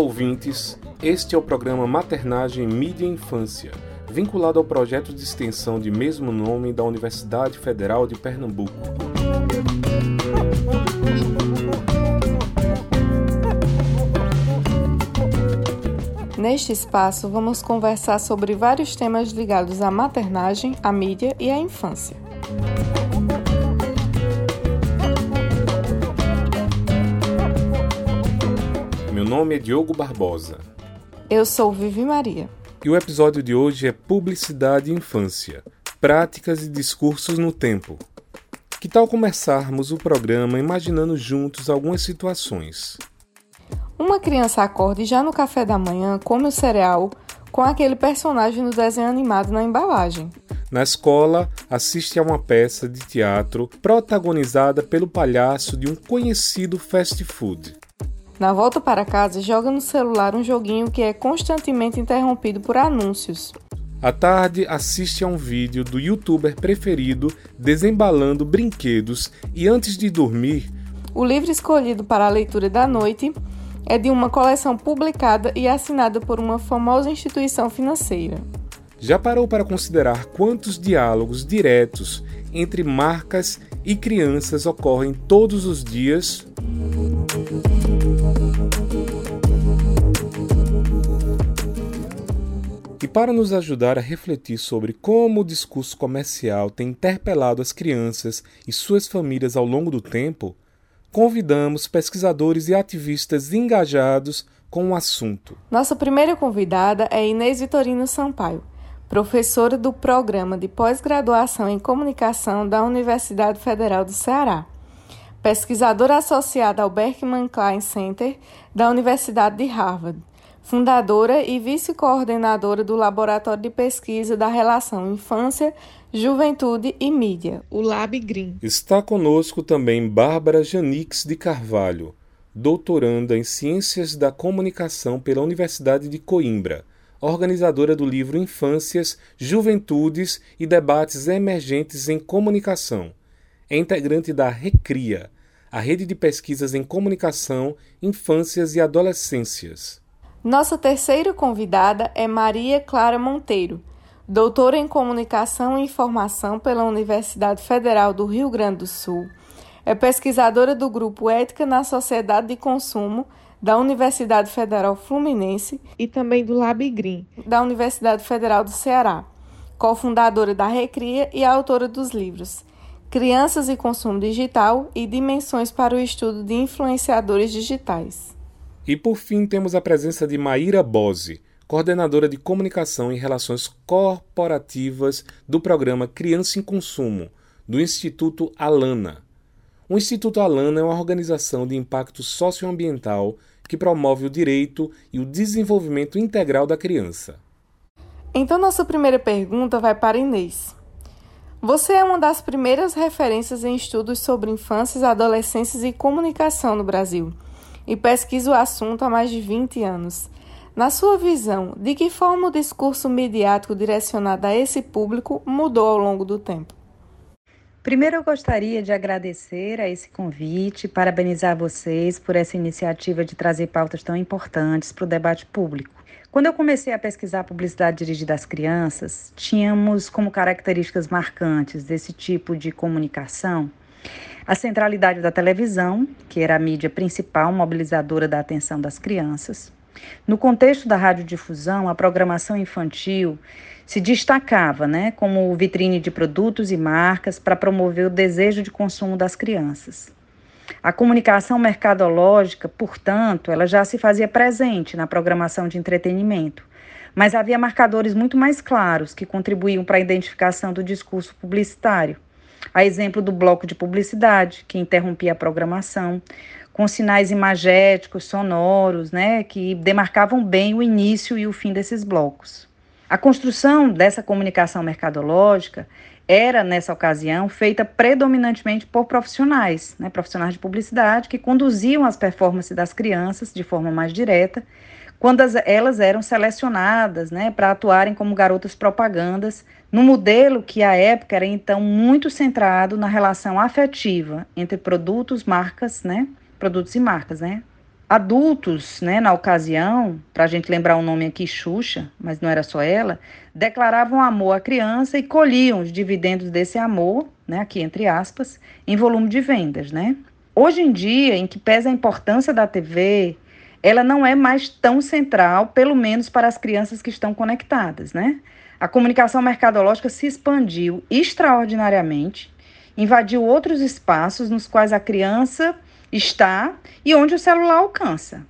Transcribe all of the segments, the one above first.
Ouvintes. Este é o programa Maternagem Mídia e Infância, vinculado ao projeto de extensão de mesmo nome da Universidade Federal de Pernambuco. Neste espaço, vamos conversar sobre vários temas ligados à maternagem, à mídia e à infância. Meu nome é Diogo Barbosa. Eu sou Vivi Maria. E o episódio de hoje é Publicidade e Infância Práticas e Discursos no Tempo. Que tal começarmos o programa imaginando juntos algumas situações? Uma criança acorda e já no café da manhã come o cereal com aquele personagem do desenho animado na embalagem. Na escola, assiste a uma peça de teatro protagonizada pelo palhaço de um conhecido fast food. Na volta para casa, joga no celular um joguinho que é constantemente interrompido por anúncios. À tarde, assiste a um vídeo do youtuber preferido desembalando brinquedos e antes de dormir, o livro escolhido para a leitura da noite é de uma coleção publicada e assinada por uma famosa instituição financeira. Já parou para considerar quantos diálogos diretos entre marcas e crianças ocorrem todos os dias? E para nos ajudar a refletir sobre como o discurso comercial tem interpelado as crianças e suas famílias ao longo do tempo, convidamos pesquisadores e ativistas engajados com o assunto. Nossa primeira convidada é Inês Vitorino Sampaio, professora do Programa de Pós-Graduação em Comunicação da Universidade Federal do Ceará, pesquisadora associada ao Berkman Klein Center da Universidade de Harvard, fundadora e vice-coordenadora do Laboratório de Pesquisa da Relação Infância, Juventude e Mídia, o Lab Green. Está conosco também Bárbara Janix de Carvalho, doutoranda em Ciências da Comunicação pela Universidade de Coimbra, organizadora do livro Infâncias, Juventudes e Debates Emergentes em Comunicação. É integrante da RECRIA, a Rede de Pesquisas em Comunicação, Infâncias e Adolescências. Nossa terceira convidada é Maria Clara Monteiro doutora em Comunicação e Informação pela Universidade Federal do Rio Grande do Sul. É pesquisadora do Grupo Ética na Sociedade de Consumo da Universidade Federal Fluminense e também do Lab Green, da Universidade Federal do Ceará. Cofundadora da Recria e autora dos livros Crianças e Consumo Digital e Dimensões para o Estudo de Influenciadores Digitais. E por fim temos a presença de Maíra Bose, coordenadora de comunicação e relações corporativas do programa Criança em Consumo, do Instituto Alana. O Instituto Alana é uma organização de impacto socioambiental que promove o direito e o desenvolvimento integral da criança. Então, nossa primeira pergunta vai para Inês. Você é uma das primeiras referências em estudos sobre infâncias, adolescências e comunicação no Brasil e pesquisa o assunto há mais de 20 anos. Na sua visão, de que forma o discurso midiático direcionado a esse público mudou ao longo do tempo? Primeiro, eu gostaria de agradecer a esse convite, parabenizar vocês por essa iniciativa de trazer pautas tão importantes para o debate público. Quando eu comecei a pesquisar publicidade dirigida às crianças, tínhamos como características marcantes desse tipo de comunicação a centralidade da televisão, que era a mídia principal mobilizadora da atenção das crianças, no contexto da radiodifusão, a programação infantil se destacava né, como vitrine de produtos e marcas para promover o desejo de consumo das crianças. A comunicação mercadológica, portanto, ela já se fazia presente na programação de entretenimento, mas havia marcadores muito mais claros que contribuíam para a identificação do discurso publicitário. A exemplo do bloco de publicidade, que interrompia a programação, com sinais imagéticos, sonoros, né, que demarcavam bem o início e o fim desses blocos. A construção dessa comunicação mercadológica era, nessa ocasião, feita predominantemente por profissionais, né, profissionais de publicidade, que conduziam as performances das crianças de forma mais direta, quando as, elas eram selecionadas né, para atuarem como garotas propagandas, no modelo que, à época, era então muito centrado na relação afetiva entre produtos, marcas, né, produtos e marcas, né? Adultos, né, na ocasião, para a gente lembrar o nome aqui, Xuxa, mas não era só ela, declaravam amor à criança e colhiam os dividendos desse amor, né, aqui entre aspas, em volume de vendas, né? Hoje em dia, em que pesa a importância da TV, ela não é mais tão central, pelo menos para as crianças que estão conectadas, né? A comunicação mercadológica se expandiu extraordinariamente, invadiu outros espaços nos quais a criança está e onde o celular alcança.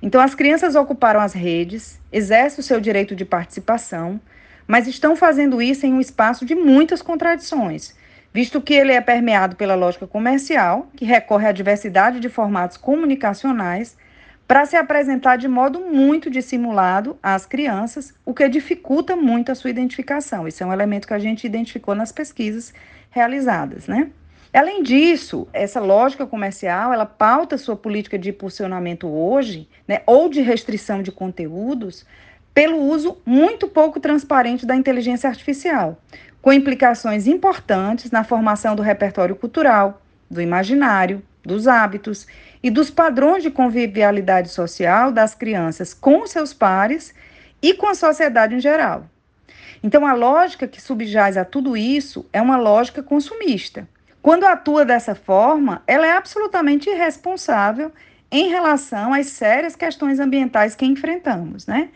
Então, as crianças ocuparam as redes, exercem o seu direito de participação, mas estão fazendo isso em um espaço de muitas contradições, visto que ele é permeado pela lógica comercial, que recorre à diversidade de formatos comunicacionais para se apresentar de modo muito dissimulado às crianças, o que dificulta muito a sua identificação. Isso é um elemento que a gente identificou nas pesquisas realizadas, né? Além disso, essa lógica comercial, ela pauta sua política de impulsionamento hoje, né, ou de restrição de conteúdos, pelo uso muito pouco transparente da inteligência artificial, com implicações importantes na formação do repertório cultural, do imaginário, dos hábitos e dos padrões de convivialidade social das crianças com seus pares e com a sociedade em geral. Então, a lógica que subjaz a tudo isso é uma lógica consumista. Quando atua dessa forma, ela é absolutamente irresponsável em relação às sérias questões ambientais que enfrentamos, né?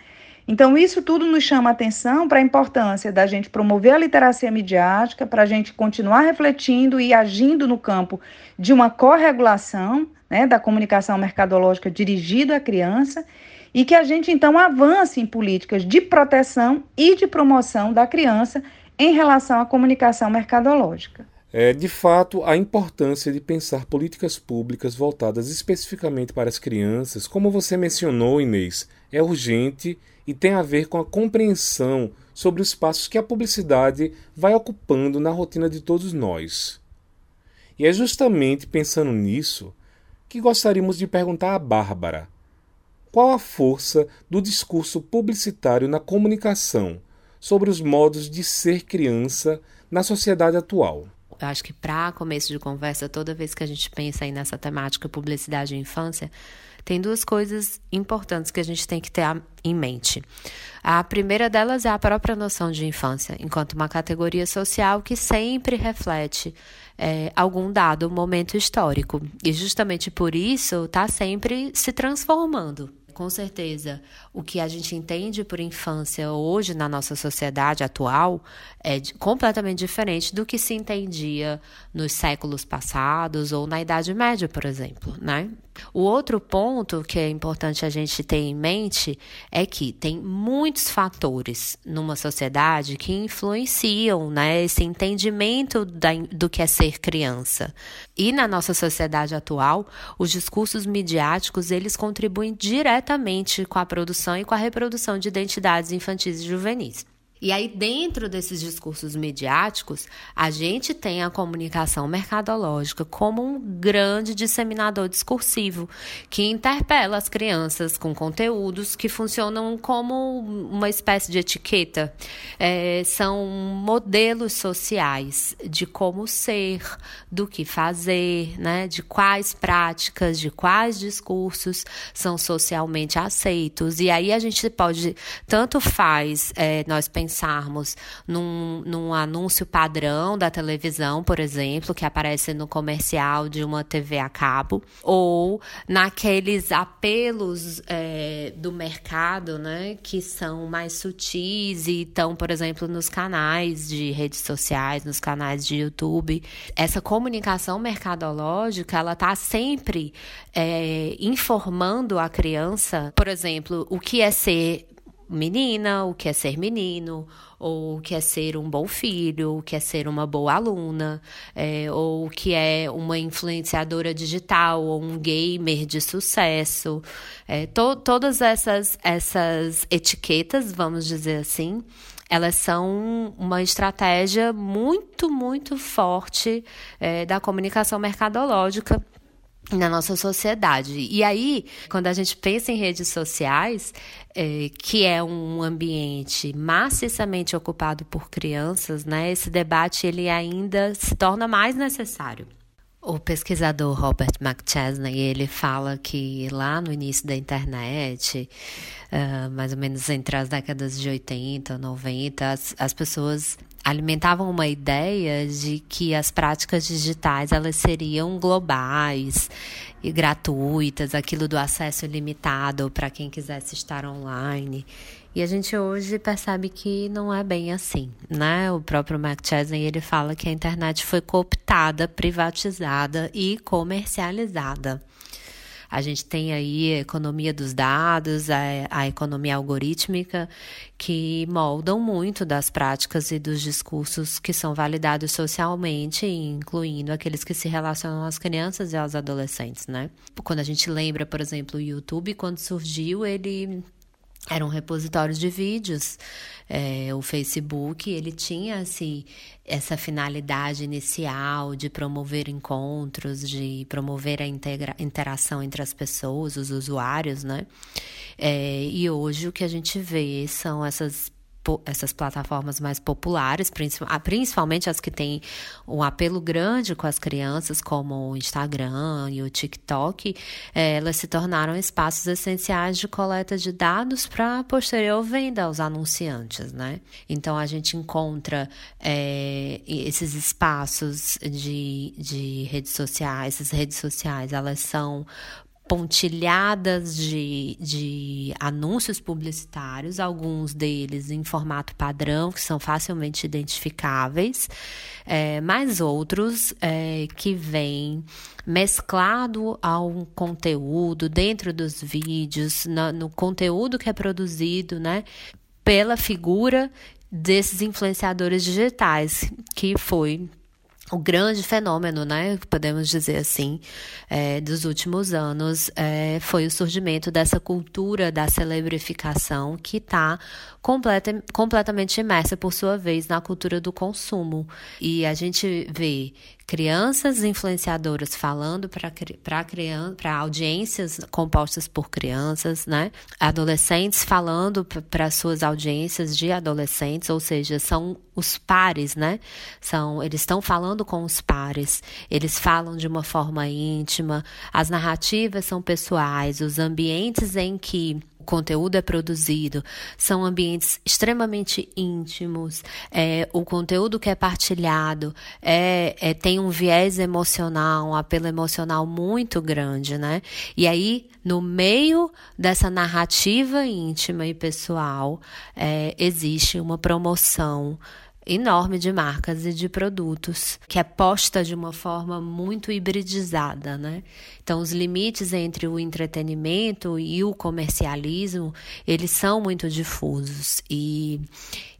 Então, isso tudo nos chama atenção para a importância da gente promover a literacia midiática, para a gente continuar refletindo e agindo no campo de uma corregulação né, da comunicação mercadológica dirigida à criança e que a gente então avance em políticas de proteção e de promoção da criança em relação à comunicação mercadológica. É, de fato, a importância de pensar políticas públicas voltadas especificamente para as crianças, como você mencionou, Inês, é urgente e tem a ver com a compreensão sobre os espaços que a publicidade vai ocupando na rotina de todos nós. E é justamente pensando nisso que gostaríamos de perguntar a Bárbara: qual a força do discurso publicitário na comunicação sobre os modos de ser criança na sociedade atual? Eu acho que para começo de conversa, toda vez que a gente pensa aí nessa temática publicidade e infância, tem duas coisas importantes que a gente tem que ter em mente. A primeira delas é a própria noção de infância, enquanto uma categoria social que sempre reflete é, algum dado momento histórico. E justamente por isso está sempre se transformando com certeza, o que a gente entende por infância hoje na nossa sociedade atual é completamente diferente do que se entendia nos séculos passados ou na Idade Média, por exemplo, né? O outro ponto que é importante a gente ter em mente é que tem muitos fatores numa sociedade que influenciam né, esse entendimento da, do que é ser criança. E na nossa sociedade atual, os discursos midiáticos eles contribuem diretamente com a produção e com a reprodução de identidades infantis e juvenis. E aí, dentro desses discursos midiáticos, a gente tem a comunicação mercadológica como um grande disseminador discursivo que interpela as crianças com conteúdos que funcionam como uma espécie de etiqueta. É, são modelos sociais de como ser, do que fazer, né, de quais práticas, de quais discursos são socialmente aceitos. E aí a gente pode, tanto faz, é, nós pensamos pensarmos num, num anúncio padrão da televisão, por exemplo, que aparece no comercial de uma TV a cabo, ou naqueles apelos é, do mercado, né, que são mais sutis e estão, por exemplo, nos canais de redes sociais, nos canais de YouTube. Essa comunicação mercadológica, ela está sempre é, informando a criança, por exemplo, o que é ser menina, o que é ser menino, ou o que é ser um bom filho, o que é ser uma boa aluna, é, ou o que é uma influenciadora digital, ou um gamer de sucesso. É, to todas essas, essas etiquetas, vamos dizer assim, elas são uma estratégia muito, muito forte é, da comunicação mercadológica na nossa sociedade. E aí, quando a gente pensa em redes sociais, é, que é um ambiente maciçamente ocupado por crianças, né, esse debate ele ainda se torna mais necessário. O pesquisador Robert McChesney, ele fala que lá no início da internet, uh, mais ou menos entre as décadas de 80, 90, as, as pessoas alimentavam uma ideia de que as práticas digitais elas seriam globais e gratuitas, aquilo do acesso ilimitado para quem quisesse estar online. E a gente hoje percebe que não é bem assim, né? O próprio Mark Chesney, ele fala que a internet foi cooptada, privatizada e comercializada. A gente tem aí a economia dos dados, a, a economia algorítmica, que moldam muito das práticas e dos discursos que são validados socialmente, incluindo aqueles que se relacionam às crianças e aos adolescentes, né? Quando a gente lembra, por exemplo, o YouTube, quando surgiu, ele eram repositórios de vídeos. É, o Facebook ele tinha assim, essa finalidade inicial de promover encontros, de promover a integra interação entre as pessoas, os usuários, né? É, e hoje o que a gente vê são essas essas plataformas mais populares, ah, principalmente as que têm um apelo grande com as crianças, como o Instagram e o TikTok, é, elas se tornaram espaços essenciais de coleta de dados para posterior venda aos anunciantes, né? Então a gente encontra é, esses espaços de, de redes sociais, essas redes sociais, elas são pontilhadas de, de anúncios publicitários, alguns deles em formato padrão, que são facilmente identificáveis, é, mas outros é, que vêm mesclado ao conteúdo dentro dos vídeos, no, no conteúdo que é produzido, né, pela figura desses influenciadores digitais, que foi o grande fenômeno, né, podemos dizer assim, é, dos últimos anos é, foi o surgimento dessa cultura da celebrificação que está completa, completamente imersa, por sua vez, na cultura do consumo. E a gente vê crianças influenciadoras falando para audiências compostas por crianças, né? Adolescentes falando para suas audiências de adolescentes, ou seja, são os pares, né? São, eles estão falando com os pares, eles falam de uma forma íntima, as narrativas são pessoais, os ambientes em que conteúdo é produzido, são ambientes extremamente íntimos, é, o conteúdo que é partilhado é, é, tem um viés emocional, um apelo emocional muito grande, né? E aí, no meio dessa narrativa íntima e pessoal, é, existe uma promoção enorme de marcas e de produtos, que é posta de uma forma muito hibridizada, né? Então, os limites entre o entretenimento e o comercialismo, eles são muito difusos e,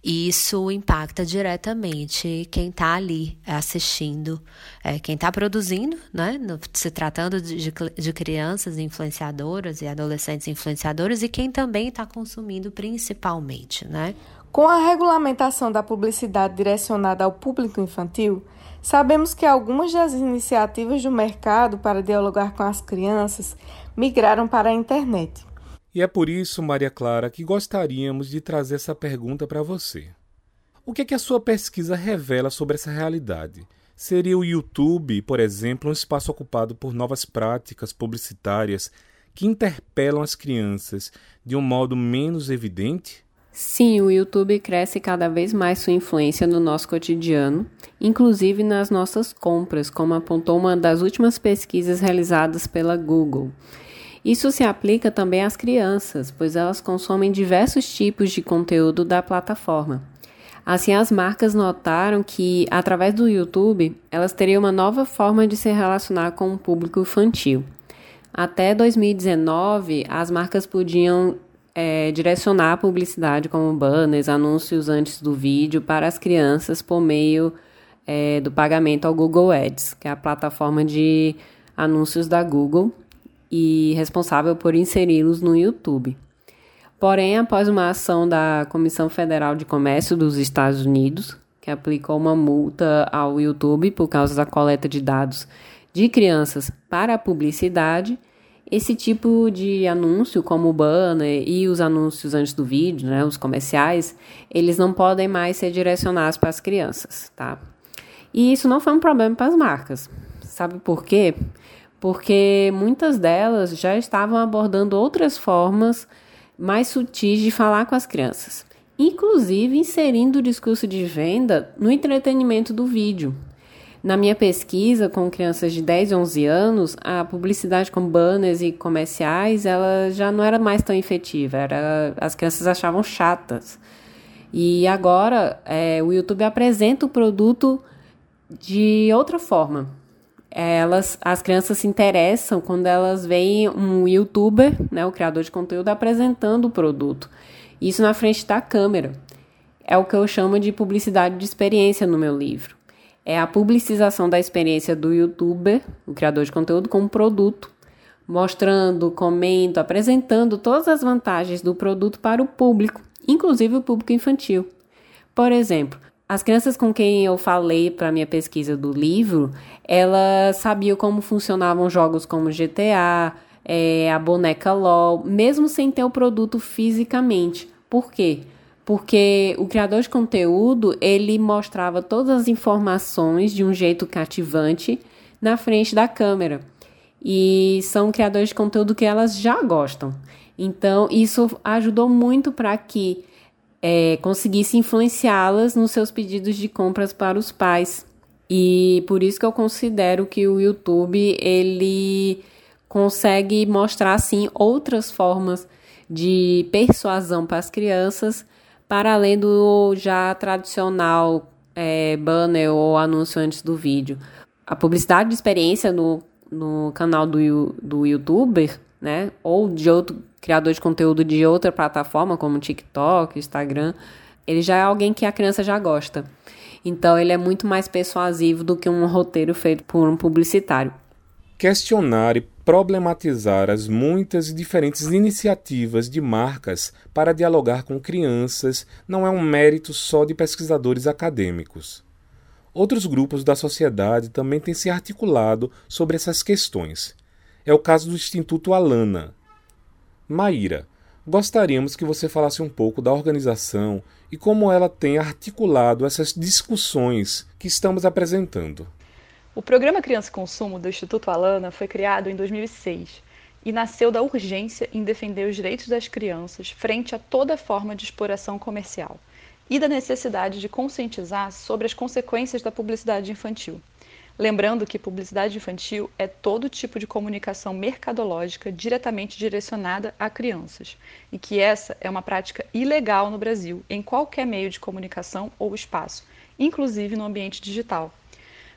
e isso impacta diretamente quem está ali assistindo, é, quem está produzindo, né? Se tratando de, de crianças influenciadoras e adolescentes influenciadoras e quem também está consumindo principalmente, né? Com a regulamentação da publicidade direcionada ao público infantil, sabemos que algumas das iniciativas do mercado para dialogar com as crianças migraram para a internet. E é por isso, Maria Clara, que gostaríamos de trazer essa pergunta para você. O que, é que a sua pesquisa revela sobre essa realidade? Seria o YouTube, por exemplo, um espaço ocupado por novas práticas publicitárias que interpelam as crianças de um modo menos evidente? Sim, o YouTube cresce cada vez mais sua influência no nosso cotidiano, inclusive nas nossas compras, como apontou uma das últimas pesquisas realizadas pela Google. Isso se aplica também às crianças, pois elas consomem diversos tipos de conteúdo da plataforma. Assim, as marcas notaram que, através do YouTube, elas teriam uma nova forma de se relacionar com o público infantil. Até 2019, as marcas podiam é, direcionar a publicidade como banners, anúncios antes do vídeo para as crianças por meio é, do pagamento ao Google Ads, que é a plataforma de anúncios da Google e responsável por inseri-los no YouTube. Porém, após uma ação da Comissão Federal de Comércio dos Estados Unidos, que aplicou uma multa ao YouTube por causa da coleta de dados de crianças para a publicidade, esse tipo de anúncio, como o banner e os anúncios antes do vídeo, né, os comerciais, eles não podem mais ser direcionados para as crianças, tá? E isso não foi um problema para as marcas. Sabe por quê? Porque muitas delas já estavam abordando outras formas mais sutis de falar com as crianças, inclusive inserindo o discurso de venda no entretenimento do vídeo. Na minha pesquisa com crianças de 10 e 11 anos, a publicidade com banners e comerciais, ela já não era mais tão efetiva, era, as crianças achavam chatas. E agora é, o YouTube apresenta o produto de outra forma. Elas, as crianças se interessam quando elas veem um youtuber, né, o criador de conteúdo, apresentando o produto. Isso na frente da câmera. É o que eu chamo de publicidade de experiência no meu livro. É a publicização da experiência do youtuber, o criador de conteúdo, com o produto, mostrando, comento, apresentando todas as vantagens do produto para o público inclusive o público infantil. Por exemplo, as crianças com quem eu falei para minha pesquisa do livro, elas sabiam como funcionavam jogos como GTA, é, a boneca LOL, mesmo sem ter o produto fisicamente. Por quê? Porque o criador de conteúdo, ele mostrava todas as informações de um jeito cativante na frente da câmera. E são criadores de conteúdo que elas já gostam. Então, isso ajudou muito para que é, conseguisse influenciá-las nos seus pedidos de compras para os pais. E por isso que eu considero que o YouTube ele consegue mostrar assim outras formas de persuasão para as crianças, para além do já tradicional é, banner ou anúncio antes do vídeo. A publicidade de experiência no, no canal do, do youtuber, né, ou de outro criador de conteúdo de outra plataforma, como TikTok, Instagram, ele já é alguém que a criança já gosta. Então ele é muito mais persuasivo do que um roteiro feito por um publicitário. Questionar e problematizar as muitas e diferentes iniciativas de marcas para dialogar com crianças não é um mérito só de pesquisadores acadêmicos. Outros grupos da sociedade também têm se articulado sobre essas questões. É o caso do Instituto Alana, Maíra, gostaríamos que você falasse um pouco da organização e como ela tem articulado essas discussões que estamos apresentando. O Programa Criança e Consumo do Instituto Alana foi criado em 2006 e nasceu da urgência em defender os direitos das crianças frente a toda forma de exploração comercial e da necessidade de conscientizar sobre as consequências da publicidade infantil. Lembrando que publicidade infantil é todo tipo de comunicação mercadológica diretamente direcionada a crianças e que essa é uma prática ilegal no Brasil, em qualquer meio de comunicação ou espaço, inclusive no ambiente digital.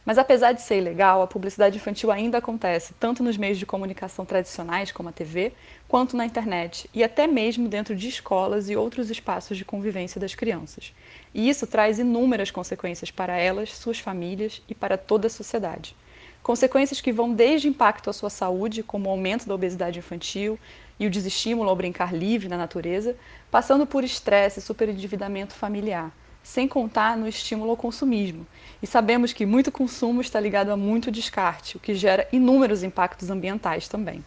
Mas apesar de ser ilegal, a publicidade infantil ainda acontece tanto nos meios de comunicação tradicionais, como a TV, quanto na internet e até mesmo dentro de escolas e outros espaços de convivência das crianças. E isso traz inúmeras consequências para elas, suas famílias e para toda a sociedade. Consequências que vão desde impacto à sua saúde, como o aumento da obesidade infantil e o desestímulo ao brincar livre na natureza, passando por estresse e superendividamento familiar sem contar no estímulo ao consumismo. E sabemos que muito consumo está ligado a muito descarte, o que gera inúmeros impactos ambientais também.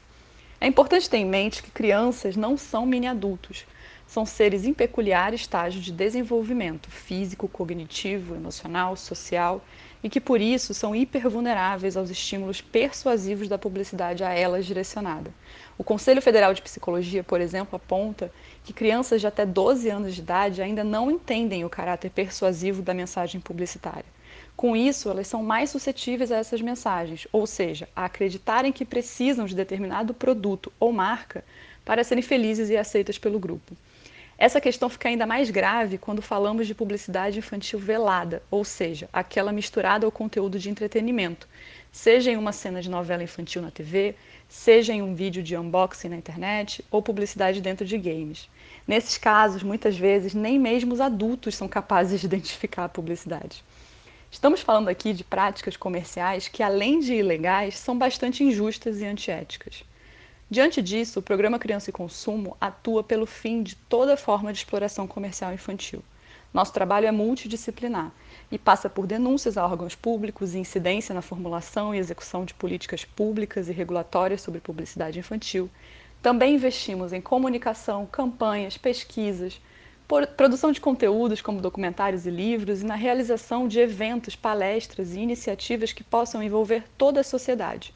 É importante ter em mente que crianças não são mini-adultos, são seres em peculiar estágio de desenvolvimento físico, cognitivo, emocional, social e que por isso são hipervulneráveis aos estímulos persuasivos da publicidade a elas direcionada. O Conselho Federal de Psicologia, por exemplo, aponta que crianças de até 12 anos de idade ainda não entendem o caráter persuasivo da mensagem publicitária. Com isso, elas são mais suscetíveis a essas mensagens, ou seja, a acreditarem que precisam de determinado produto ou marca para serem felizes e aceitas pelo grupo. Essa questão fica ainda mais grave quando falamos de publicidade infantil velada, ou seja, aquela misturada ao conteúdo de entretenimento, seja em uma cena de novela infantil na TV, seja em um vídeo de unboxing na internet ou publicidade dentro de games. Nesses casos, muitas vezes, nem mesmo os adultos são capazes de identificar a publicidade. Estamos falando aqui de práticas comerciais que, além de ilegais, são bastante injustas e antiéticas. Diante disso, o programa Criança e Consumo atua pelo fim de toda forma de exploração comercial infantil. Nosso trabalho é multidisciplinar e passa por denúncias a órgãos públicos e incidência na formulação e execução de políticas públicas e regulatórias sobre publicidade infantil. Também investimos em comunicação, campanhas, pesquisas, produção de conteúdos como documentários e livros e na realização de eventos, palestras e iniciativas que possam envolver toda a sociedade.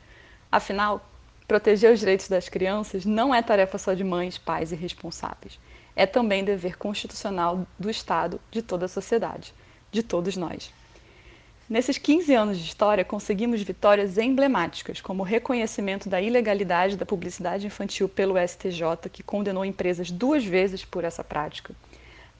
Afinal, proteger os direitos das crianças não é tarefa só de mães, pais e responsáveis. É também dever constitucional do Estado, de toda a sociedade, de todos nós. Nesses 15 anos de história, conseguimos vitórias emblemáticas, como o reconhecimento da ilegalidade da publicidade infantil pelo STJ, que condenou empresas duas vezes por essa prática.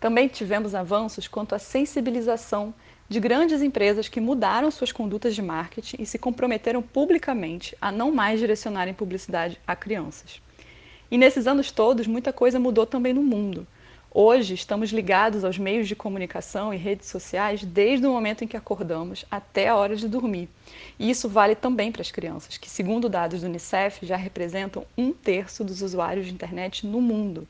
Também tivemos avanços quanto à sensibilização de grandes empresas que mudaram suas condutas de marketing e se comprometeram publicamente a não mais direcionarem publicidade a crianças. E nesses anos todos, muita coisa mudou também no mundo. Hoje estamos ligados aos meios de comunicação e redes sociais desde o momento em que acordamos até a hora de dormir. E isso vale também para as crianças, que, segundo dados do Unicef, já representam um terço dos usuários de internet no mundo.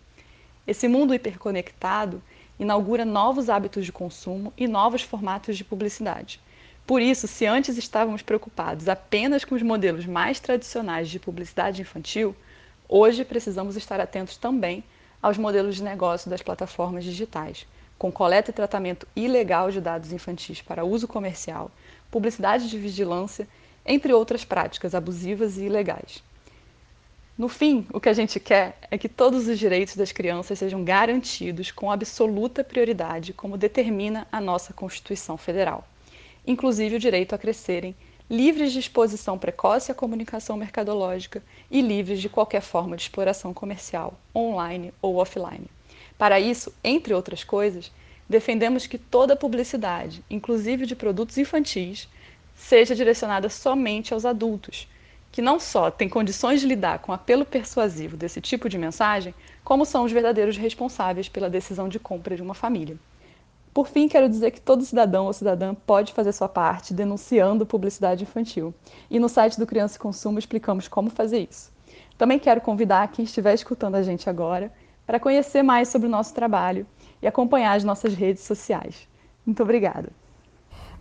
Esse mundo hiperconectado inaugura novos hábitos de consumo e novos formatos de publicidade. Por isso, se antes estávamos preocupados apenas com os modelos mais tradicionais de publicidade infantil, hoje precisamos estar atentos também aos modelos de negócio das plataformas digitais, com coleta e tratamento ilegal de dados infantis para uso comercial, publicidade de vigilância, entre outras práticas abusivas e ilegais. No fim, o que a gente quer é que todos os direitos das crianças sejam garantidos com absoluta prioridade, como determina a nossa Constituição Federal, inclusive o direito a crescerem livres de exposição precoce à comunicação mercadológica e livres de qualquer forma de exploração comercial, online ou offline. Para isso, entre outras coisas, defendemos que toda publicidade, inclusive de produtos infantis, seja direcionada somente aos adultos, que não só têm condições de lidar com o apelo persuasivo desse tipo de mensagem, como são os verdadeiros responsáveis pela decisão de compra de uma família. Por fim, quero dizer que todo cidadão ou cidadã pode fazer sua parte denunciando publicidade infantil. E no site do Criança e Consumo explicamos como fazer isso. Também quero convidar quem estiver escutando a gente agora para conhecer mais sobre o nosso trabalho e acompanhar as nossas redes sociais. Muito obrigada.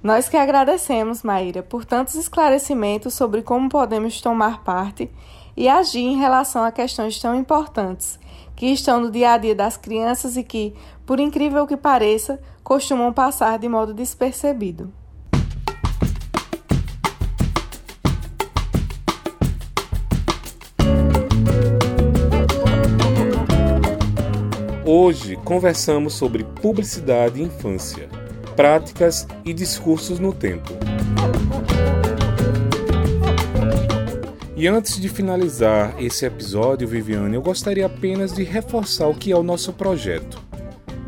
Nós que agradecemos, Maíra, por tantos esclarecimentos sobre como podemos tomar parte e agir em relação a questões tão importantes que estão no dia a dia das crianças e que, por incrível que pareça, costumam passar de modo despercebido. Hoje conversamos sobre publicidade e infância, práticas e discursos no tempo. E antes de finalizar esse episódio, Viviane, eu gostaria apenas de reforçar o que é o nosso projeto.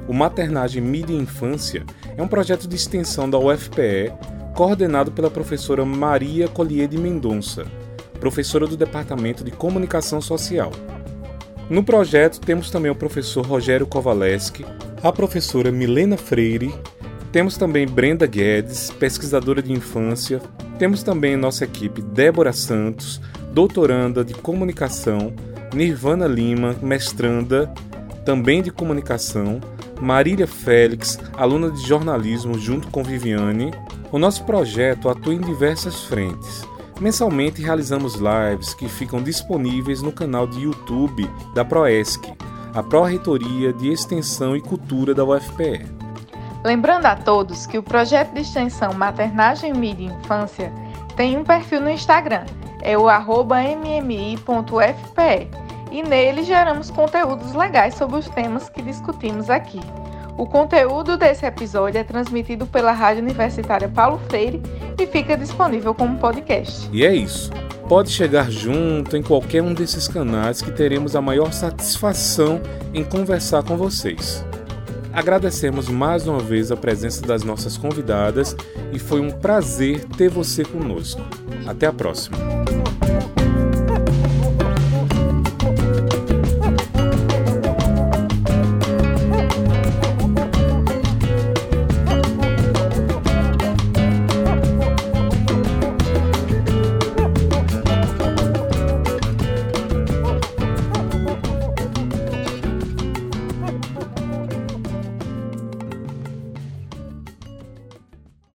O Maternagem Mídia e Infância é um projeto de extensão da UFPE, coordenado pela professora Maria Collier de Mendonça, professora do Departamento de Comunicação Social. No projeto temos também o professor Rogério Kovaleski, a professora Milena Freire, temos também Brenda Guedes, pesquisadora de infância, temos também nossa equipe Débora Santos, doutoranda de comunicação, Nirvana Lima, mestranda também de comunicação, Marília Félix, aluna de jornalismo junto com Viviane. O nosso projeto atua em diversas frentes. Mensalmente realizamos lives que ficam disponíveis no canal de YouTube da Proesc, a Pró-Reitoria de Extensão e Cultura da UFPE. Lembrando a todos que o projeto de extensão Maternagem, Mídia e Infância tem um perfil no Instagram é o mmi.fpe e nele geramos conteúdos legais sobre os temas que discutimos aqui. O conteúdo desse episódio é transmitido pela Rádio Universitária Paulo Freire e fica disponível como podcast. E é isso. Pode chegar junto em qualquer um desses canais que teremos a maior satisfação em conversar com vocês. Agradecemos mais uma vez a presença das nossas convidadas e foi um prazer ter você conosco. Até a próxima!